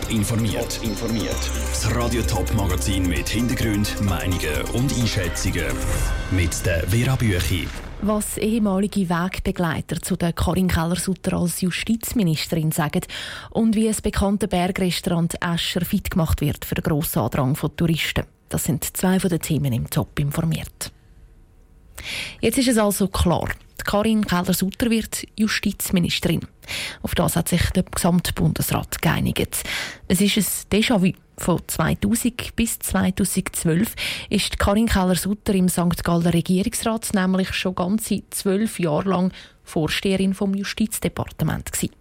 Top informiert. informiert. Das Radio Top Magazin mit Hintergrund, Meinungen und Einschätzungen mit der Vera Büchi. Was ehemalige Wegbegleiter zu der Karin Keller-Sutter als Justizministerin sagen und wie das bekannte Bergrestaurant Escher fit gemacht wird für den grossen Andrang von Touristen. Das sind zwei von den Themen im Top informiert. Jetzt ist es also klar. Karin Keller-Sutter wird Justizministerin. Auf das hat sich der gesamte Bundesrat geeinigt. Es ist ein Déjà-vu. Von 2000 bis 2012 ist Karin Keller-Sutter im St. Galler Regierungsrat nämlich schon ganze zwölf Jahre lang Vorsteherin vom Justizdepartement gewesen.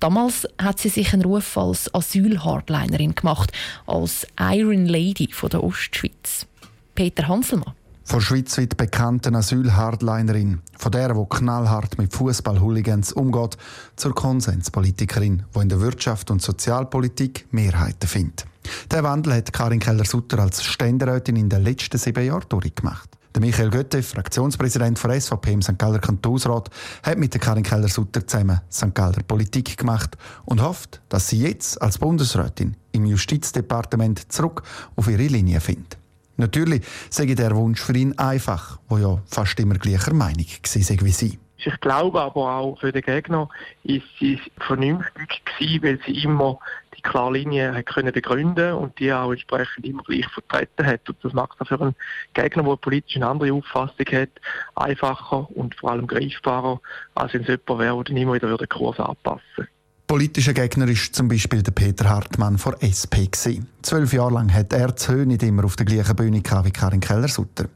Damals hat sie sich einen Ruf als Asyl-Hardlinerin gemacht, als Iron Lady von der Ostschweiz. Peter Hanselmann. Von schweizweit bekannten Asyl-Hardlinerin, von der, die knallhart mit Fußball-Hooligans umgeht, zur Konsenspolitikerin, die in der Wirtschaft und Sozialpolitik Mehrheiten findet. Der Wandel hat Karin Keller-Sutter als Ständerätin in den letzten sieben Jahren durchgemacht. Der Michael Götte, Fraktionspräsident von SVP im St. Galler Kantonsrat, hat mit der Karin Keller-Sutter zusammen St. Galler Politik gemacht und hofft, dass sie jetzt als Bundesrätin im Justizdepartement zurück auf ihre Linie findet. Natürlich sage der Wunsch für ihn einfach, wo ja fast immer gleicher Meinung war wie sie. Ich glaube aber auch für den Gegner ist sie vernünftig gewesen, weil sie immer die klare Linie hat können begründen und die auch entsprechend immer gleich vertreten hat. Und das macht es für einen Gegner, der politisch eine andere Auffassung hat, einfacher und vor allem greifbarer, als wenn es jemand wäre, der dann immer wieder den Kurs anpassen würde. Politischer Gegner ist zum Beispiel der Peter Hartmann von SP. Gewesen. Zwölf Jahre lang hat er die Höhe nicht immer auf der gleichen Bühne wie Karin Keller-Sutter.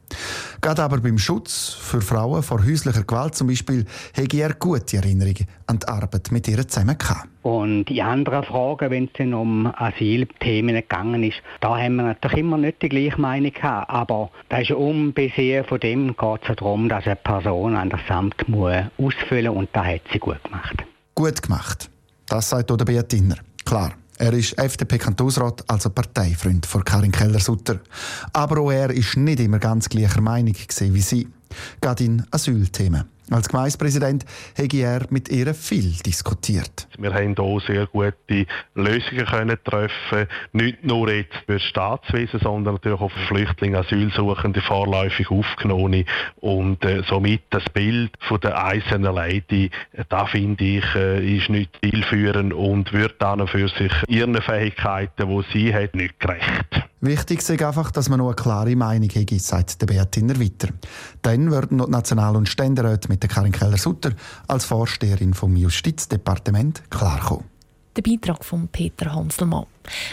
Gerade aber beim Schutz für Frauen vor häuslicher Gewalt zum Beispiel hätte er gute Erinnerungen an die Arbeit mit ihr zusammen gehabt. Und die anderen Fragen, wenn es dann um Asylthemen gegangen ist, da haben wir natürlich immer nicht die gleiche Meinung gehabt. Aber da ist unbesehen von dem geht es darum, dass eine Person an das Amt muss ausfüllen muss und das hat sie gut gemacht. Gut gemacht. Das sagt der Beat Inner. Klar, er ist FDP-Kantonsrat, also Parteifreund von Karin Keller-Sutter. Aber auch er ist nicht immer ganz gleicher Meinung wie sie. Gerade in Asylthemen. Als Gemeindepräsident habe er mit ihr viel diskutiert. Wir haben hier sehr gute Lösungen können treffen, nicht nur jetzt für das Staatswesen, sondern natürlich auch für Flüchtlinge, Asylsuchende, vorläufig Aufgenommene und äh, somit das Bild von der einzelnen Lady, äh, da finde ich, äh, ist nicht zielführend und wird dann für sich ihren Fähigkeiten, die sie hat, nicht gerecht. Wichtig ist einfach, dass man noch eine klare Meinung hat, sagt der Beatiner weiter. Dann würden noch die National- und Ständeräte mit der Karin Keller-Sutter als Vorsteherin vom Justizdepartement klarkommen. Der Beitrag von Peter Hanselmann.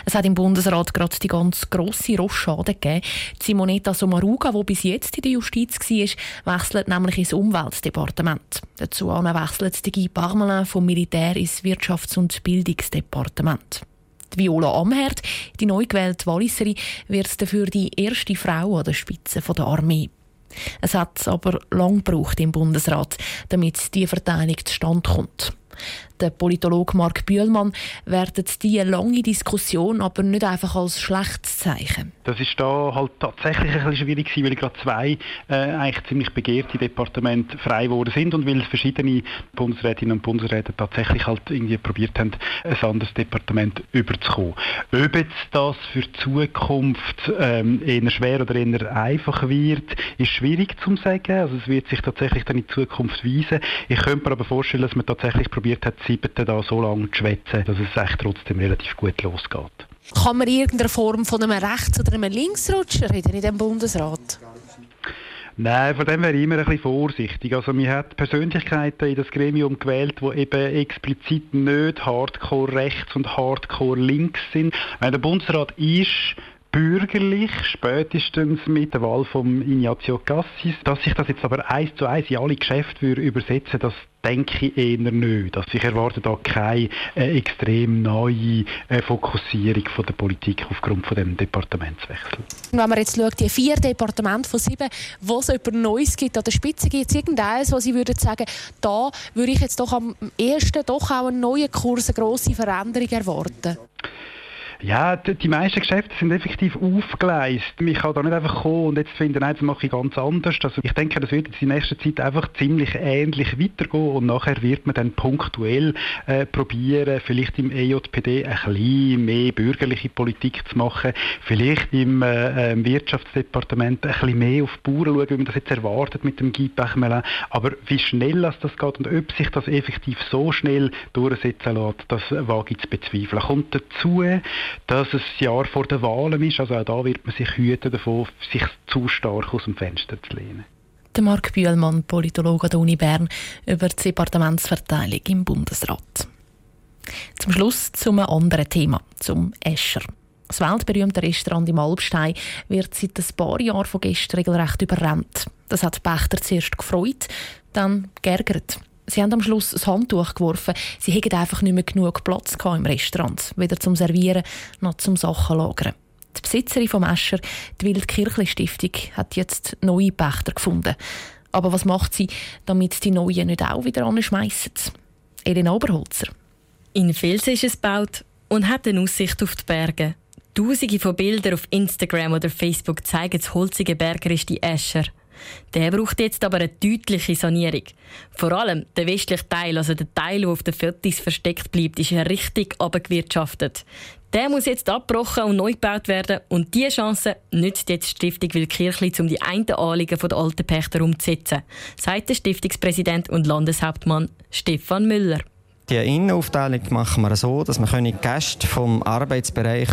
Es hat im Bundesrat gerade die ganz grosse Rochade gegeben. Simonetta Sommaruga, die bis jetzt in der Justiz war, wechselt nämlich ins Umweltdepartement. Dazu wechselt Guy Parmelin vom Militär ins Wirtschafts- und Bildungsdepartement. Viola Amherd, die neu gewählte Walliserin, wird dafür die erste Frau an der Spitze der Armee. Es hat aber lang gebraucht im Bundesrat, damit die Verteilung zustande kommt. Der Politologe Mark Bühlmann wertet diese lange Diskussion aber nicht einfach als schlechtes Zeichen. Das ist da halt tatsächlich ein bisschen schwierig gewesen, weil gerade zwei äh, eigentlich ziemlich begehrte Departemente frei geworden sind und weil verschiedene Bundesrätinnen und Bundesräte tatsächlich halt irgendwie probiert haben, ein anderes Departement überzukommen. Ob jetzt das für die Zukunft ähm, eher schwer oder eher einfach wird, ist schwierig zu sagen. Also es wird sich tatsächlich dann in Zukunft weisen. Ich könnte mir aber vorstellen, dass man tatsächlich probiert hat, siebten da so lange zu schwätzen, dass es echt trotzdem relativ gut losgeht. Kann man in irgendeiner Form von einem Rechts- oder einem Linksrutscher reden in diesem Bundesrat? Nein, von dem wäre ich immer ein bisschen vorsichtig. Also man hat Persönlichkeiten in das Gremium gewählt, die eben explizit nicht hardcore rechts und hardcore links sind. Wenn der Bundesrat ist bürgerlich, spätestens mit der Wahl von Ignazio Cassis. Dass sich das jetzt aber eins zu eins in alle Geschäfte würde übersetzen das denke ich eher nicht. Also ich erwarte da keine äh, extrem neue äh, Fokussierung von der Politik aufgrund von dem Departementswechsel. Wenn man jetzt schaut, die vier Departemente von sieben, wo es etwas Neues gibt an der Spitze, gibt es irgendeines, wo Sie würden sagen, da würde ich jetzt doch am ersten doch auch einen neuen Kurs, eine grosse Veränderung erwarten? Ja, die, die, meisten Geschäfte sind effektiv aufgeleistet. Ich kann da nicht einfach kommen und jetzt finden, nein, das mache ich ganz anders. Also ich denke, das wird jetzt in nächster Zeit einfach ziemlich ähnlich weitergehen und nachher wird man dann punktuell äh, probieren, vielleicht im EJPD ein bisschen mehr bürgerliche Politik zu machen, vielleicht im äh, Wirtschaftsdepartement ein bisschen mehr auf die Bauern schauen, wie man das jetzt erwartet mit dem Guy Pechmelin. Aber wie schnell das geht und ob sich das effektiv so schnell durchsetzen lässt, das wage ich zu bezweifeln. Kommt dazu, dass es das Jahr vor den Wahlen ist. Also auch da wird man sich hüten davon, sich zu stark aus dem Fenster zu lehnen. Der Marc Bühlmann, Politologe der Uni Bern, über die Departementsverteilung im Bundesrat. Zum Schluss zum anderen Thema, zum Escher. Das weltberühmte Restaurant im Alpstein wird seit ein paar Jahren von Gästen regelrecht überrannt. Das hat Pächter zuerst gefreut, dann geärgert. Sie haben am Schluss das Handtuch geworfen. Sie hätten einfach nicht mehr genug Platz im Restaurant, weder zum Servieren noch zum Sachen lagern. Die Besitzerin vom Escher, die Wildkirchli Stiftung, hat jetzt neue Pächter gefunden. Aber was macht sie, damit die Neuen nicht auch wieder anschmeissen? Elena Oberholzer. In Fels ist es gebaut und hat eine Aussicht auf die Berge. Tausende von Bildern auf Instagram oder Facebook zeigen das holzige Bergerisch Escher. Der braucht jetzt aber eine deutliche Sanierung. Vor allem der westliche Teil, also der Teil, der auf den Fotos versteckt bleibt, ist richtig abgewirtschaftet. Der muss jetzt abgebrochen und neu gebaut werden und diese Chance nützt jetzt die Stiftung Wilkirchli, um die einen Anliegen der alten Pächter umzusetzen, sagt der Stiftungspräsident und Landeshauptmann Stefan Müller. Die Innenaufteilung machen wir so, dass wir Gäste vom Arbeitsbereich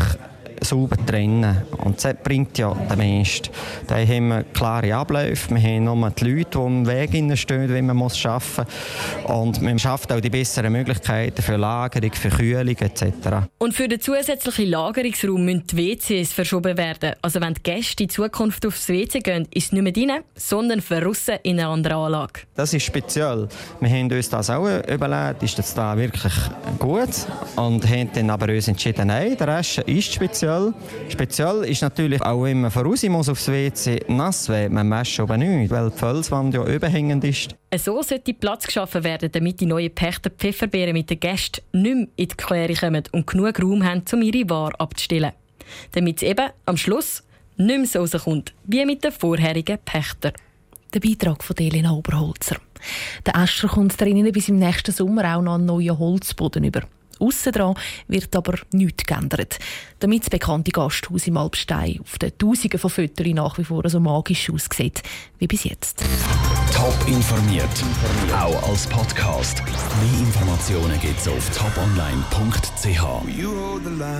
sauber trennen. Und das bringt ja den meisten. Da haben wir klare Abläufe, wir haben nur die Leute, die im Weg stehen, wie man muss arbeiten muss. Und man schafft auch die besseren Möglichkeiten für Lagerung, für Kühlung etc. Und für den zusätzlichen Lagerungsraum müssen die WCs verschoben werden. Also wenn die Gäste in Zukunft aufs WC gehen, ist es nicht mehr drin, sondern verrissen in einer anderen Anlage. Das ist speziell. Wir haben uns das auch überlegt, ist das da wirklich gut? Und haben dann aber uns entschieden, nein, der Rest ist speziell speziell. Speziell ist natürlich auch, wenn man voraus muss aufs WC, nass wird man Mesh oben nicht, weil die Felswand ja überhängend ist. So sollte Platz geschaffen werden, damit die neuen Pächter Pfefferbeeren mit den Gästen nicht mehr in die Quere kommen und genug Raum haben, um ihre Ware abzustellen. Damit es eben am Schluss nicht mehr so rauskommt, wie mit den vorherigen Pächtern. Der Beitrag von Elena Oberholzer. Der Escher kommt drinnen bis im nächsten Sommer auch noch einen neuen Holzboden über. Aussen dran wird aber nichts geändert. Damit das bekannte Gasthaus im Alpstein auf den Tausenden von Fotos nach wie vor so magisch aussieht wie bis jetzt. Top informiert, auch als Podcast. Mehr Informationen gibt es auf toponline.ch.